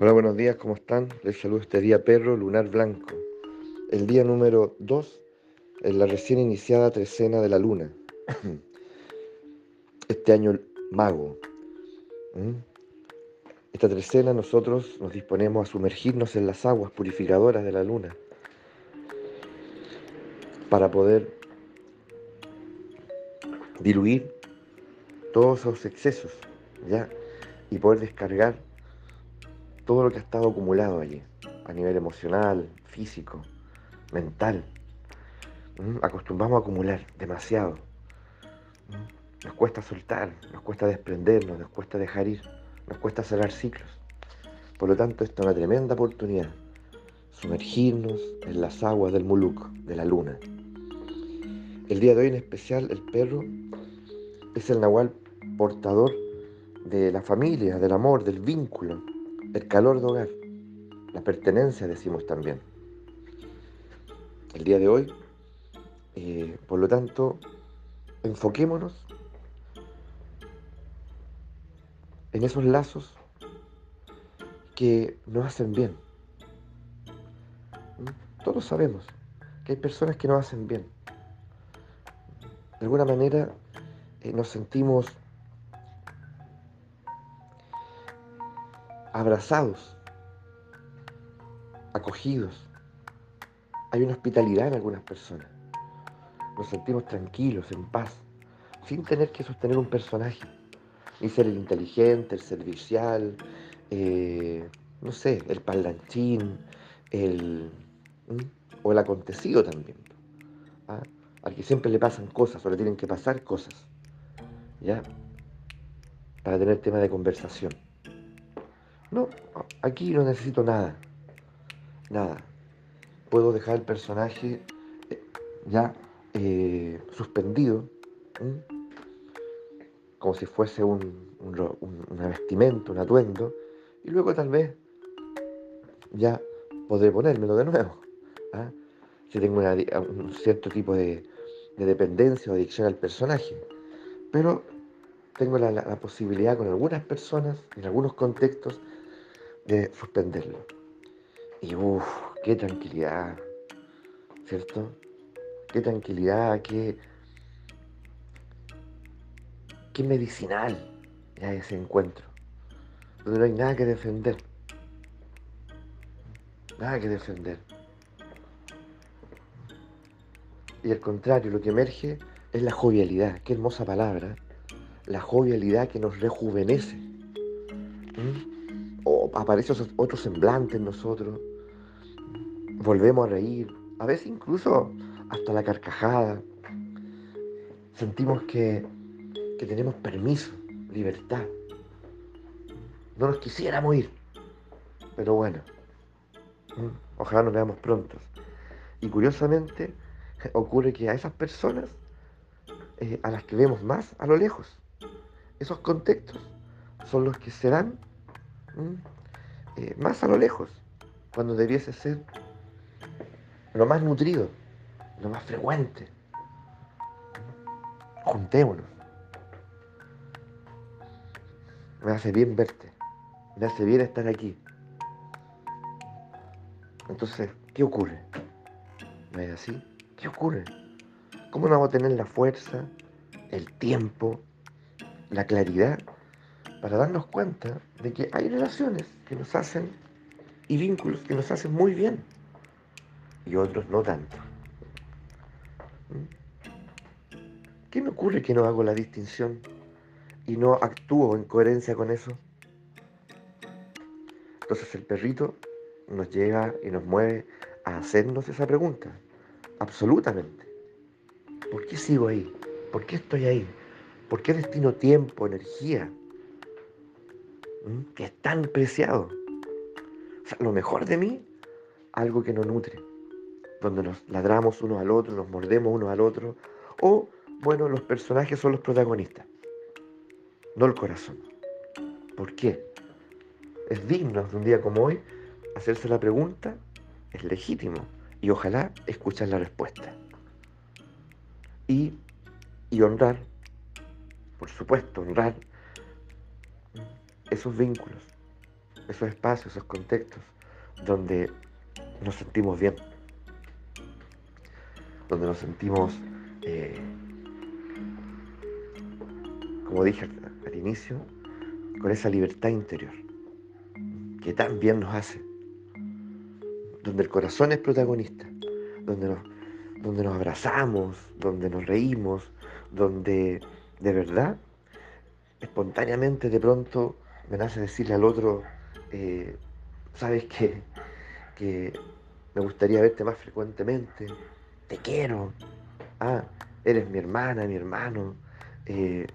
Hola, buenos días, ¿cómo están? Les saludo este día perro lunar blanco. El día número 2 en la recién iniciada trecena de la luna. Este año mago. ¿Mm? Esta trecena nosotros nos disponemos a sumergirnos en las aguas purificadoras de la luna para poder diluir todos esos excesos, ¿ya? Y poder descargar todo lo que ha estado acumulado allí, a nivel emocional, físico, mental. ¿Mm? Acostumbramos a acumular demasiado. ¿Mm? Nos cuesta soltar, nos cuesta desprendernos, nos cuesta dejar ir, nos cuesta cerrar ciclos. Por lo tanto, esta es una tremenda oportunidad. Sumergirnos en las aguas del Muluk, de la luna. El día de hoy en especial, el perro es el nahual portador de la familia, del amor, del vínculo, el calor de hogar, la pertenencia, decimos también. El día de hoy, eh, por lo tanto, enfoquémonos en esos lazos que nos hacen bien. ¿Mm? Todos sabemos que hay personas que nos hacen bien. De alguna manera eh, nos sentimos abrazados, acogidos. Hay una hospitalidad en algunas personas. Nos sentimos tranquilos, en paz, sin tener que sostener un personaje, ni ser el inteligente, el servicial, eh, no sé, el parlanchín, el, o el acontecido también. ¿ah? Al que siempre le pasan cosas o le tienen que pasar cosas. ¿Ya? Para tener tema de conversación. No, aquí no necesito nada. Nada. Puedo dejar el personaje eh, ya eh, suspendido, como si fuese un, un, vestimenta, un atuendo, y luego tal vez ya podré ponérmelo de nuevo. ¿ah? Si tengo un cierto tipo de, dependencia o adicción al personaje. Pero tengo la, posibilidad con algunas personas, en algunos contextos, de suspenderlo. Y uff, qué tranquilidad, ¿cierto? Qué tranquilidad, qué, qué medicinal ya ese encuentro, donde no hay nada que defender, nada que defender. Y al contrario, lo que emerge es la jovialidad, qué hermosa palabra, la jovialidad que nos rejuvenece. ¿Mm? aparece otro semblante en nosotros, volvemos a reír, a veces incluso hasta la carcajada. Sentimos que, que tenemos permiso, libertad. No nos quisiéramos ir, pero bueno, ojalá nos veamos pronto. Y curiosamente ocurre que a esas personas, eh, a las que vemos más a lo lejos, esos contextos son los que serán eh, más a lo lejos, cuando debiese ser lo más nutrido, lo más frecuente. Juntémonos. Me hace bien verte, me hace bien estar aquí. Entonces, ¿qué ocurre? ¿No es así? ¿Qué ocurre? ¿Cómo no vamos a tener la fuerza, el tiempo, la claridad para darnos cuenta de que hay relaciones que nos hacen y vínculos que nos hacen muy bien y otros no tanto. ¿Mm? ¿Qué me ocurre que no hago la distinción y no actúo en coherencia con eso? Entonces el perrito nos llega y nos mueve a hacernos esa pregunta. Absolutamente. ¿Por qué sigo ahí? ¿Por qué estoy ahí? ¿Por qué destino tiempo, energía, que es tan preciado. O sea, lo mejor de mí, algo que nos nutre, donde nos ladramos unos al otro, nos mordemos unos al otro, o, bueno, los personajes son los protagonistas, no el corazón. ¿Por qué? Es digno de un día como hoy hacerse la pregunta, es legítimo, y ojalá escuchar la respuesta. Y, y honrar, por supuesto, honrar esos vínculos, esos espacios, esos contextos donde nos sentimos bien, donde nos sentimos, eh, como dije al, inicio, con esa libertad interior que tan bien nos hace, donde el corazón es protagonista, donde nos, donde nos abrazamos, donde nos reímos, donde de verdad, espontáneamente de pronto me nace decirle al otro, eh, sabes que, que me gustaría verte más frecuentemente, te quiero, ah, eres mi hermana, mi hermano. Eh,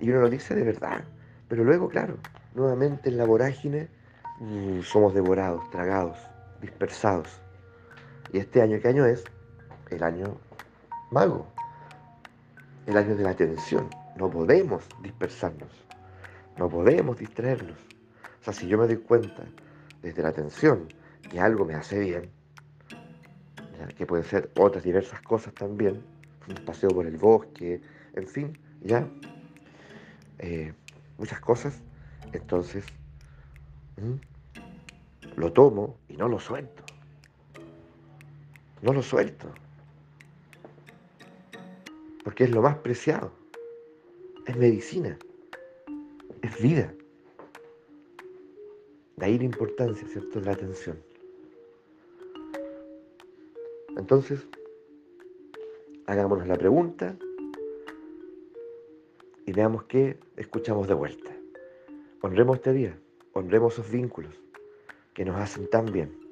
y uno lo dice de verdad, pero luego, claro, nuevamente en la vorágine mm, somos devorados, tragados, dispersados. Y este año, ¿qué año es? El año mago, el año de la atención. No podemos dispersarnos, no podemos distraernos. O sea, si yo me doy cuenta desde la atención que algo me hace bien, que pueden ser otras diversas cosas también, un paseo por el bosque, en fin, ya, eh, muchas cosas, entonces lo tomo y no lo suelto. No lo suelto. Porque es lo más preciado. Es medicina. Vida. De ahí la importancia, ¿cierto?, de la atención. Entonces, hagámonos la pregunta y veamos qué escuchamos de vuelta. Honremos este día, honremos esos vínculos que nos hacen tan bien.